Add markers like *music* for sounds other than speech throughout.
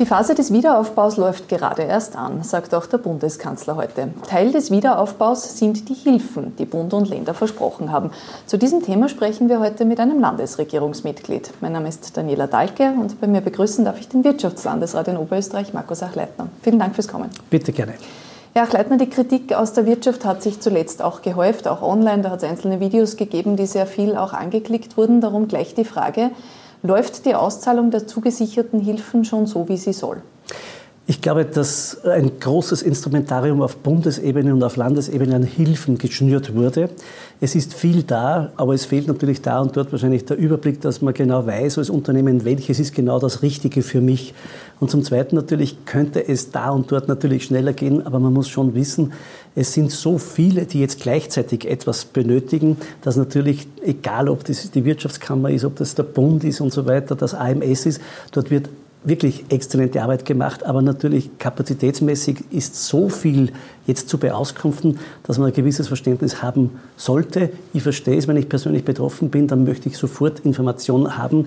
Die Phase des Wiederaufbaus läuft gerade erst an, sagt auch der Bundeskanzler heute. Teil des Wiederaufbaus sind die Hilfen, die Bund und Länder versprochen haben. Zu diesem Thema sprechen wir heute mit einem Landesregierungsmitglied. Mein Name ist Daniela Dahlke und bei mir begrüßen darf ich den Wirtschaftslandesrat in Oberösterreich, Markus Achleitner. Vielen Dank fürs Kommen. Bitte gerne. Herr Achleitner, die Kritik aus der Wirtschaft hat sich zuletzt auch gehäuft, auch online. Da hat es einzelne Videos gegeben, die sehr viel auch angeklickt wurden. Darum gleich die Frage, Läuft die Auszahlung der zugesicherten Hilfen schon so, wie sie soll? Ich glaube, dass ein großes Instrumentarium auf Bundesebene und auf Landesebene an Hilfen geschnürt wurde. Es ist viel da, aber es fehlt natürlich da und dort wahrscheinlich der Überblick, dass man genau weiß als Unternehmen, welches ist genau das Richtige für mich. Und zum Zweiten natürlich könnte es da und dort natürlich schneller gehen, aber man muss schon wissen, es sind so viele, die jetzt gleichzeitig etwas benötigen, dass natürlich, egal ob das die Wirtschaftskammer ist, ob das der Bund ist und so weiter, das AMS ist, dort wird wirklich exzellente Arbeit gemacht, aber natürlich kapazitätsmäßig ist so viel jetzt zu beauskunften, dass man ein gewisses Verständnis haben sollte. Ich verstehe es, wenn ich persönlich betroffen bin, dann möchte ich sofort Informationen haben.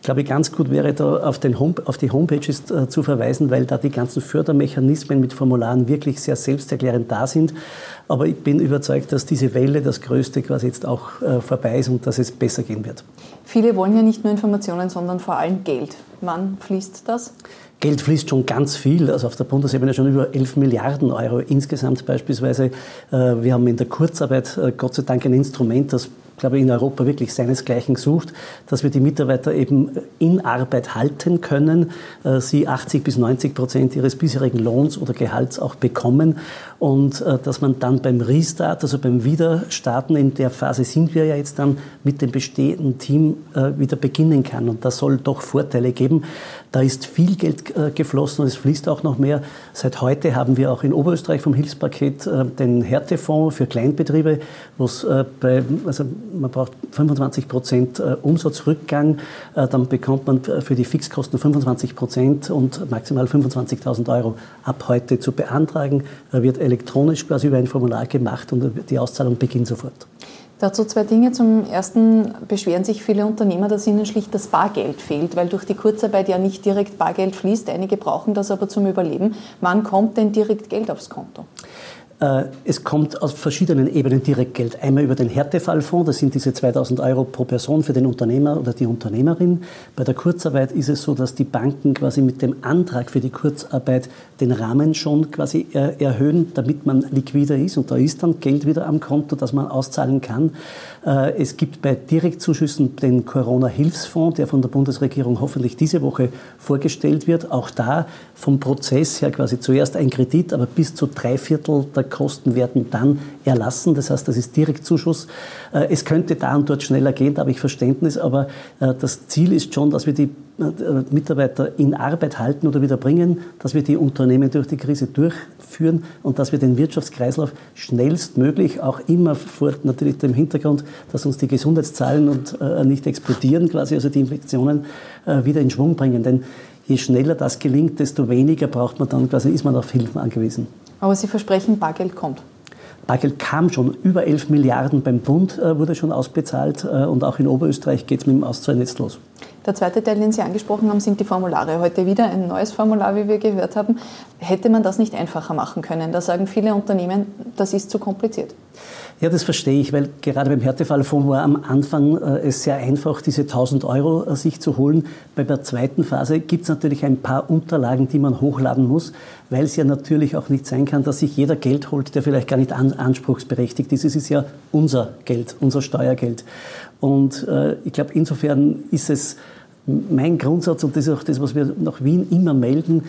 Ich glaube, ganz gut wäre da auf, Home, auf die Homepages äh, zu verweisen, weil da die ganzen Fördermechanismen mit Formularen wirklich sehr selbsterklärend da sind. Aber ich bin überzeugt, dass diese Welle, das Größte, quasi jetzt auch äh, vorbei ist und dass es besser gehen wird. Viele wollen ja nicht nur Informationen, sondern vor allem Geld. Wann fließt das? Geld fließt schon ganz viel, also auf der Bundesebene schon über 11 Milliarden Euro insgesamt beispielsweise. Äh, wir haben in der Kurzarbeit Gott sei Dank ein Instrument, das glaube ich, in Europa wirklich seinesgleichen sucht, dass wir die Mitarbeiter eben in Arbeit halten können, äh, sie 80 bis 90 Prozent ihres bisherigen Lohns oder Gehalts auch bekommen und äh, dass man dann beim Restart, also beim Wiederstarten, in der Phase sind wir ja jetzt dann mit dem bestehenden Team äh, wieder beginnen kann. Und das soll doch Vorteile geben. Da ist viel Geld äh, geflossen und es fließt auch noch mehr. Seit heute haben wir auch in Oberösterreich vom Hilfspaket den Härtefonds für Kleinbetriebe, wo es bei, also man braucht 25 Prozent Umsatzrückgang, dann bekommt man für die Fixkosten 25 Prozent und maximal 25.000 Euro ab heute zu beantragen, wird elektronisch quasi über ein Formular gemacht und die Auszahlung beginnt sofort. Dazu zwei Dinge. Zum ersten beschweren sich viele Unternehmer, dass ihnen schlicht das Bargeld fehlt, weil durch die Kurzarbeit ja nicht direkt Bargeld fließt. Einige brauchen das aber zum Überleben. Wann kommt denn direkt Geld aufs Konto? Äh, es kommt aus verschiedenen Ebenen direkt Geld. Einmal über den Härtefallfonds, das sind diese 2000 Euro pro Person für den Unternehmer oder die Unternehmerin. Bei der Kurzarbeit ist es so, dass die Banken quasi mit dem Antrag für die Kurzarbeit den Rahmen schon quasi erhöhen, damit man liquider ist. Und da ist dann Geld wieder am Konto, das man auszahlen kann. Äh, es gibt bei Direktzuschüssen den Corona-Hilfsfonds, der von der Bundesregierung hoffentlich diese Woche vorgestellt wird. Auch da vom Prozess her quasi zuerst ein Kredit, aber bis zu drei Viertel der Kosten werden dann erlassen. Das heißt, das ist Direktzuschuss. Äh, es könnte da und dort schneller gehen, da habe ich Verständnis, aber äh, das Ziel ist schon, dass wir die Mitarbeiter in Arbeit halten oder wieder bringen, dass wir die Unternehmen durch die Krise durchführen und dass wir den Wirtschaftskreislauf schnellstmöglich, auch immer vor natürlich dem Hintergrund, dass uns die Gesundheitszahlen und, äh, nicht explodieren, quasi, also die Infektionen äh, wieder in Schwung bringen. Denn je schneller das gelingt, desto weniger braucht man dann, quasi ist man auf Hilfen angewiesen. Aber Sie versprechen, Bargeld kommt. Bargeld kam schon, über 11 Milliarden beim Bund äh, wurde schon ausbezahlt äh, und auch in Oberösterreich geht es mit dem Auszahlen jetzt los. Der zweite Teil, den Sie angesprochen haben, sind die Formulare. Heute wieder ein neues Formular, wie wir gehört haben. Hätte man das nicht einfacher machen können? Da sagen viele Unternehmen, das ist zu kompliziert. Ja, das verstehe ich, weil gerade beim Härtefallfonds war am Anfang äh, es sehr einfach, diese 1000 Euro äh, sich zu holen. Bei der zweiten Phase gibt es natürlich ein paar Unterlagen, die man hochladen muss, weil es ja natürlich auch nicht sein kann, dass sich jeder Geld holt, der vielleicht gar nicht an, anspruchsberechtigt ist. Es ist ja unser Geld, unser Steuergeld. Und äh, ich glaube, insofern ist es mein Grundsatz, und das ist auch das, was wir nach Wien immer melden,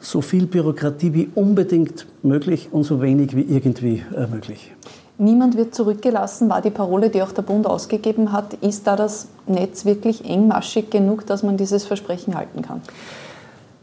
so viel Bürokratie wie unbedingt möglich und so wenig wie irgendwie äh, möglich. Niemand wird zurückgelassen, war die Parole, die auch der Bund ausgegeben hat. Ist da das Netz wirklich engmaschig genug, dass man dieses Versprechen halten kann?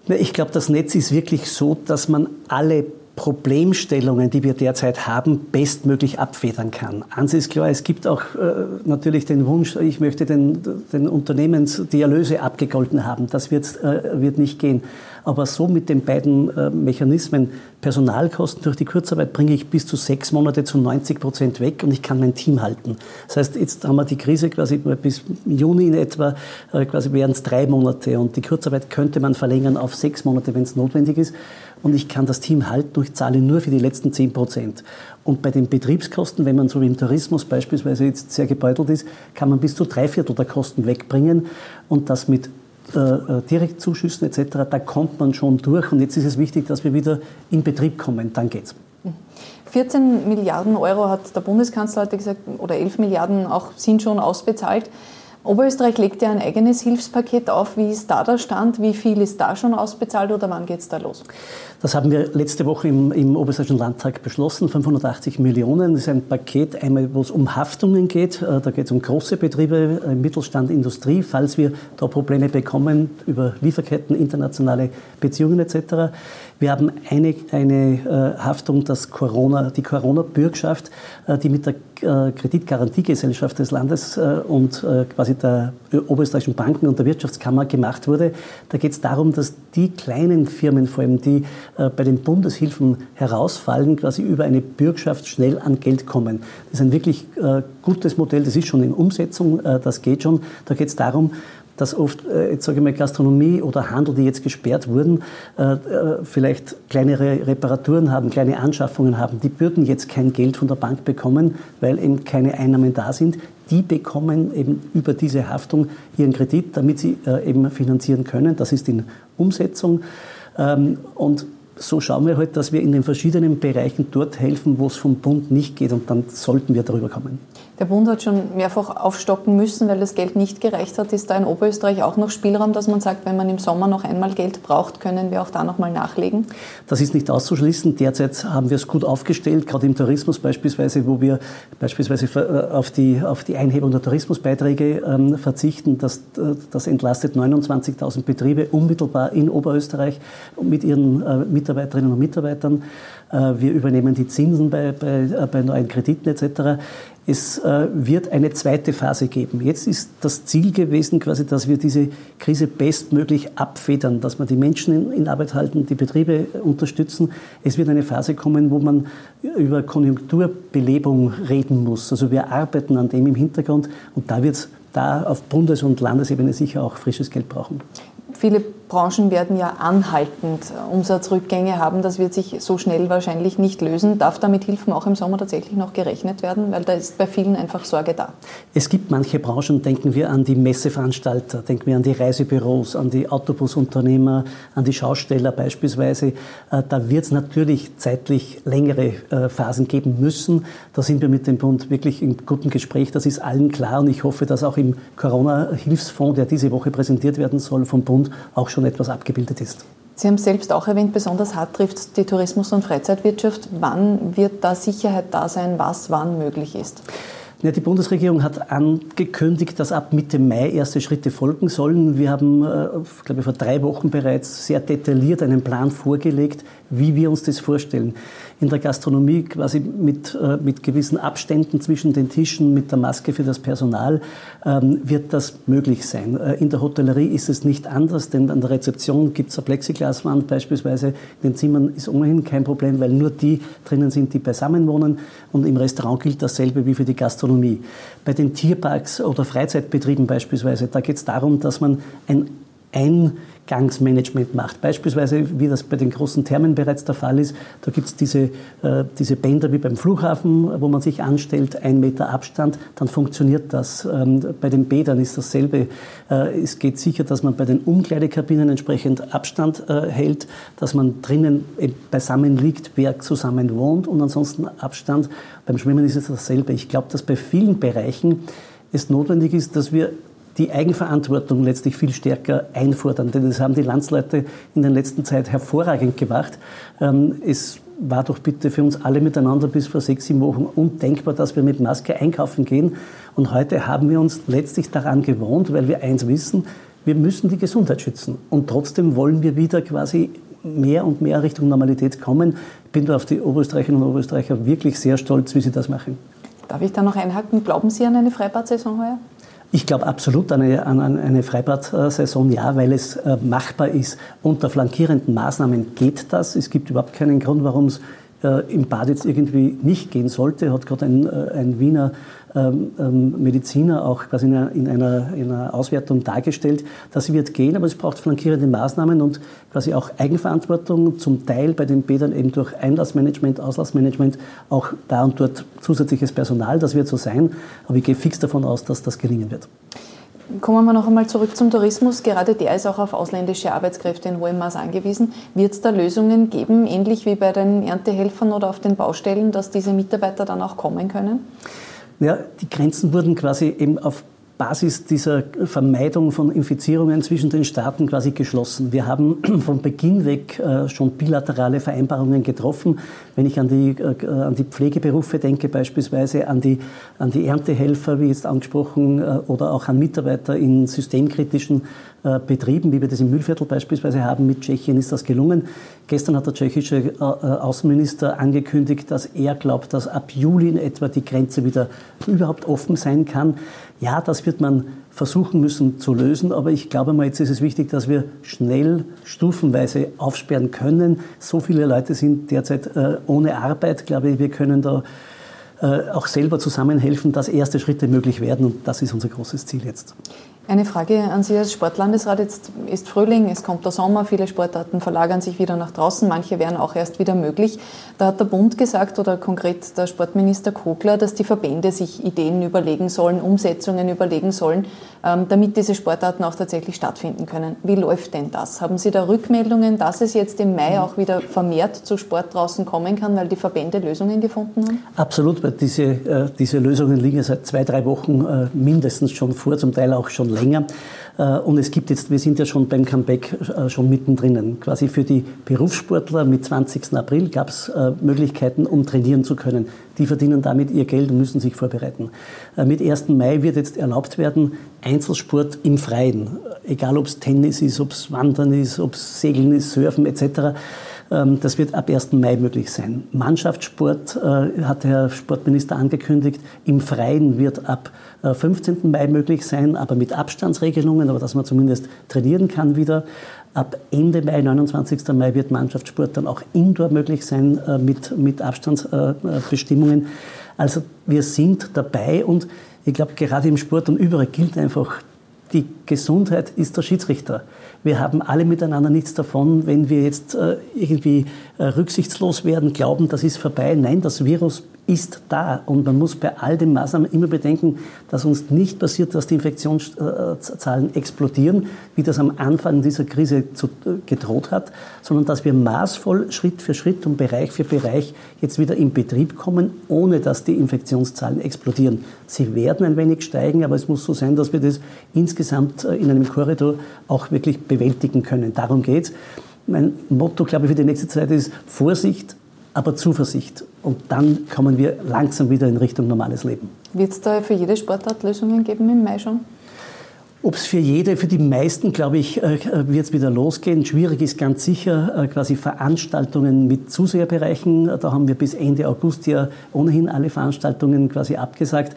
Ich glaube, das Netz ist wirklich so, dass man alle Problemstellungen, die wir derzeit haben, bestmöglich abfedern kann. Eins ist klar, es gibt auch äh, natürlich den Wunsch, ich möchte den, den Unternehmens die Erlöse abgegolten haben. Das wird, äh, wird nicht gehen. Aber so mit den beiden äh, Mechanismen, Personalkosten durch die Kurzarbeit bringe ich bis zu sechs Monate zu 90 Prozent weg und ich kann mein Team halten. Das heißt, jetzt haben wir die Krise quasi bis Juni in etwa, äh, quasi wären es drei Monate und die Kurzarbeit könnte man verlängern auf sechs Monate, wenn es notwendig ist und ich kann das Team halten und ich zahle nur für die letzten 10 Prozent. Und bei den Betriebskosten, wenn man so wie im Tourismus beispielsweise jetzt sehr gebeutelt ist, kann man bis zu drei Viertel der Kosten wegbringen und das mit äh, äh Direktzuschüssen etc., da kommt man schon durch und jetzt ist es wichtig, dass wir wieder in Betrieb kommen, dann geht's. 14 Milliarden Euro hat der Bundeskanzler heute gesagt, oder 11 Milliarden auch sind schon ausbezahlt. Oberösterreich legt ja ein eigenes Hilfspaket auf. Wie ist da der Stand? Wie viel ist da schon ausbezahlt oder wann geht es da los? Das haben wir letzte Woche im, im Oberösterreichischen Landtag beschlossen. 580 Millionen. Das ist ein Paket, einmal, wo es um Haftungen geht. Äh, da geht es um große Betriebe, äh, Mittelstand, Industrie, falls wir da Probleme bekommen über Lieferketten, internationale Beziehungen etc. Wir haben eine, eine äh, Haftung, das Corona, die Corona-Bürgschaft, die mit der Kreditgarantiegesellschaft des Landes und quasi der Oberösterreichischen Banken und der Wirtschaftskammer gemacht wurde. Da geht es darum, dass die kleinen Firmen, vor allem die äh, bei den Bundeshilfen herausfallen, quasi über eine Bürgschaft schnell an Geld kommen. Das ist ein wirklich äh, gutes Modell, das ist schon in Umsetzung, äh, das geht schon. Da geht es darum, dass oft, jetzt sage ich mal, Gastronomie oder Handel, die jetzt gesperrt wurden, vielleicht kleinere Reparaturen haben, kleine Anschaffungen haben, die würden jetzt kein Geld von der Bank bekommen, weil eben keine Einnahmen da sind. Die bekommen eben über diese Haftung ihren Kredit, damit sie eben finanzieren können. Das ist in Umsetzung. Ähm, und so schauen wir halt, dass wir in den verschiedenen Bereichen dort helfen, wo es vom Bund nicht geht und dann sollten wir darüber kommen. Der Bund hat schon mehrfach aufstocken müssen, weil das Geld nicht gereicht hat. Ist da in Oberösterreich auch noch Spielraum, dass man sagt, wenn man im Sommer noch einmal Geld braucht, können wir auch da noch mal nachlegen? Das ist nicht auszuschließen. Derzeit haben wir es gut aufgestellt, gerade im Tourismus beispielsweise, wo wir beispielsweise äh, auf die, auf die Einhebung der Tourismusbeiträge ähm, verzichten. Das, äh, das entlastet 29.000 Betriebe unmittelbar in Oberösterreich mit ihren äh, Mitarbeiterinnen und Mitarbeitern. Wir übernehmen die Zinsen bei, bei, bei neuen Krediten etc. Es äh, wird eine zweite Phase geben. Jetzt ist das Ziel gewesen, quasi, dass wir diese Krise bestmöglich abfedern, dass wir die Menschen in, Arbeit halten, die Betriebe unterstützen. Es wird eine Phase kommen, wo man über Konjunkturbelebung reden muss. Also wir arbeiten an dem im Hintergrund und da wird es da auf Bundes- und Landesebene sicher auch frisches Geld brauchen. Viele Branchen werden ja anhaltend Umsatzrückgänge haben. Das wird sich so schnell wahrscheinlich nicht lösen. Darf da mit Hilfen auch im Sommer tatsächlich noch gerechnet werden? Weil da ist bei vielen einfach Sorge da. Es gibt manche Branchen, denken wir an die Messeveranstalter, denken wir an die Reisebüros, an die Autobusunternehmer, an die Schausteller beispielsweise. Äh, da wird es natürlich zeitlich längere äh, Phasen geben müssen. Da sind wir mit dem Bund wirklich im guten Gespräch. Das ist allen klar und ich hoffe, dass auch im Corona-Hilfsfonds, der diese Woche präsentiert werden soll vom Bund, auch schon etwas abgebildet ist. Sie haben selbst auch erwähnt, besonders hart trifft die Tourismus- und Freizeitwirtschaft. Wann wird da Sicherheit da sein, was wann möglich ist? Ja, die Bundesregierung hat angekündigt, dass ab Mitte Mai erste Schritte folgen sollen. Wir haben, äh, glaube ich, vor drei Wochen bereits sehr detailliert einen Plan vorgelegt, wie wir uns das vorstellen in der Gastronomie quasi mit, äh, mit gewissen Abständen zwischen den Tischen, mit der Maske für das Personal, ähm, wird das möglich sein. Äh, in der Hotellerie ist es nicht anders, denn an der Rezeption gibt es eine Plexiglaswand beispielsweise. In den Zimmern ist ohnehin kein Problem, weil nur die drinnen sind, die beisammen wohnen. Und im Restaurant gilt dasselbe wie für die Gastronomie. Bei den Tierparks oder Freizeitbetrieben beispielsweise, da geht es darum, dass man ein ein Gangsmanagement macht. Beispielsweise, wie das bei den großen Thermen bereits der Fall ist, da gibt es diese, äh, diese Bänder wie beim Flughafen, wo man sich anstellt, ein Meter Abstand, dann funktioniert das. Ähm, bei den Bädern ist dasselbe. Äh, es geht sicher, dass man bei den Umkleidekabinen entsprechend Abstand äh, hält, dass man drinnen beisammen liegt, wer zusammen wohnt und ansonsten Abstand. Beim Schwimmen ist es dasselbe. Ich glaube, dass bei vielen Bereichen es notwendig ist, dass wir die Eigenverantwortung letztlich viel stärker einfordern. Denn das haben die Landsleute in der letzten Zeit hervorragend gemacht. Ähm, es war doch bitte für uns alle miteinander bis vor sechs, sieben Wochen undenkbar, dass wir mit Maske einkaufen gehen. Und heute haben wir uns letztlich daran gewohnt, weil wir eins wissen, wir müssen die Gesundheit schützen. Und trotzdem wollen wir wieder quasi mehr und mehr Richtung Normalität kommen. Ich bin da auf die Oberösterreicherinnen und Oberösterreicher wirklich sehr stolz, wie sie das machen. Darf ich da noch einhaken? Glauben Sie an eine Freibad-Saison heuer? Ich glaube absolut an eine, an eine Freibad-Saison, ja, weil es äh, machbar ist. Unter flankierenden Maßnahmen geht das. Es gibt überhaupt keinen Grund, warum es äh, im Bad jetzt irgendwie nicht gehen sollte. Hat gerade ein, äh, ein Wiener ähm, ähm, Mediziner auch quasi in einer, in, einer, in einer Auswertung dargestellt. Das wird gehen, aber es braucht flankierende Maßnahmen und quasi auch Eigenverantwortung, zum Teil bei den Bädern eben durch Einlassmanagement, Auslassmanagement, auch da und dort zusätzliches Personal. Das wird so sein, aber ich gehe fix davon aus, dass das gelingen wird. Kommen wir noch einmal zurück zum Tourismus. Gerade der ist auch auf ausländische Arbeitskräfte in hohem Maß angewiesen. Wird es da Lösungen geben, ähnlich wie bei den Erntehelfern oder auf den Baustellen, dass diese Mitarbeiter dann auch kommen können? Ja, die Grenzen wurden quasi eben auf Basis dieser Vermeidung von Infizierungen zwischen den Staaten quasi geschlossen. Wir haben *clears throat* von Beginn weg äh, schon bilaterale Vereinbarungen getroffen. Wenn ich an die, äh, an die Pflegeberufe denke, beispielsweise an die, an die Erntehelfer, wie jetzt angesprochen, äh, oder auch an Mitarbeiter in systemkritischen Betrieben, wie wir das im Müllviertel beispielsweise haben mit Tschechien, ist das gelungen. Gestern hat der tschechische Außenminister angekündigt, dass er glaubt, dass ab Juli in etwa die Grenze wieder überhaupt offen sein kann. Ja, das wird man versuchen müssen zu lösen, aber ich glaube mal, jetzt ist es wichtig, dass wir schnell, stufenweise aufsperren können. So viele Leute sind derzeit äh, ohne Arbeit. Ich glaube, wir können da äh, auch selber zusammenhelfen, dass erste Schritte möglich werden und das ist unser großes Ziel jetzt. Eine Frage an Sie als Sportlandesrat. Jetzt ist Frühling, es kommt der Sommer, viele Sportarten verlagern sich wieder nach draußen, manche werden auch erst wieder möglich. Da hat der Bund gesagt oder konkret der Sportminister Kogler, dass die Verbände sich Ideen überlegen sollen, Umsetzungen überlegen sollen, ähm, damit diese Sportarten auch tatsächlich stattfinden können. Wie läuft denn das? Haben Sie da Rückmeldungen, dass es jetzt im Mai auch wieder vermehrt zu Sport draußen kommen kann, weil die Verbände Lösungen gefunden haben? Absolut, weil diese, äh, diese Lösungen liegen seit zwei, drei Wochen äh, mindestens schon vor, zum Teil auch schon länger. Äh, und es gibt jetzt, wir sind ja schon beim Comeback äh, schon mittendrin. Quasi für die Berufssportler mit 20. April gab es äh, Möglichkeiten, um trainieren zu können. Die verdienen damit ihr Geld und müssen sich vorbereiten. Mit 1. Mai wird jetzt erlaubt werden, Einzelsport im Freien. Egal ob es Tennis ist, ob es Wandern ist, ob es Segeln ist, Surfen etc. Ähm, das wird ab 1. Mai möglich sein. Mannschaftssport hat der Herr Sportminister angekündigt. Im Freien wird ab 15. Äh, Mai möglich sein, aber mit Abstandsregelungen, aber dass man zumindest trainieren kann wieder. Ab Ende Mai, 29. Mai, wird Mannschaftssport dann auch indoor möglich sein äh, mit, mit Abstandsbestimmungen. Also wir sind dabei und ich glaube, gerade im Sport und überall gilt einfach, die Gesundheit ist der Schiedsrichter. Wir haben alle miteinander nichts davon, wenn wir jetzt äh, irgendwie rücksichtslos werden, glauben, das ist vorbei. Nein, das Virus ist da. Und man muss bei all den Maßnahmen immer bedenken, dass uns nicht passiert, dass die Infektionszahlen explodieren, wie das am Anfang dieser Krise gedroht hat, sondern dass wir maßvoll Schritt für Schritt und Bereich für Bereich jetzt wieder in Betrieb kommen, ohne dass die Infektionszahlen explodieren. Sie werden ein wenig steigen, aber es muss so sein, dass wir das insgesamt äh, in einem Korridor auch wirklich bewältigen können. Darum geht es. Mein Motto, glaube ich, für die nächste Zeit ist Vorsicht, aber Zuversicht. Und dann kommen wir langsam wieder in Richtung normales Leben. Wird es da für jede Sportart Lösungen geben im Mai schon? Ob es für jede, für die meisten, glaube ich, äh, wird es wieder losgehen. Schwierig ist ganz sicher äh, quasi Veranstaltungen mit Zuseherbereichen. Da haben wir bis Ende August ja ohnehin alle Veranstaltungen quasi abgesagt.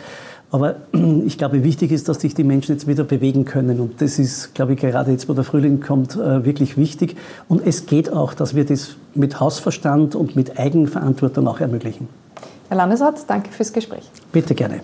Aber *clears throat* ich glaube, wichtig ist, dass sich die Menschen jetzt wieder bewegen können. Und das ist, glaube ich, gerade jetzt, wo der Frühling kommt, äh, wirklich wichtig. Und es geht auch, dass wir das mit Hausverstand und mit Eigenverantwortung auch ermöglichen. Herr Landesrat, danke fürs Gespräch. Bitte gerne.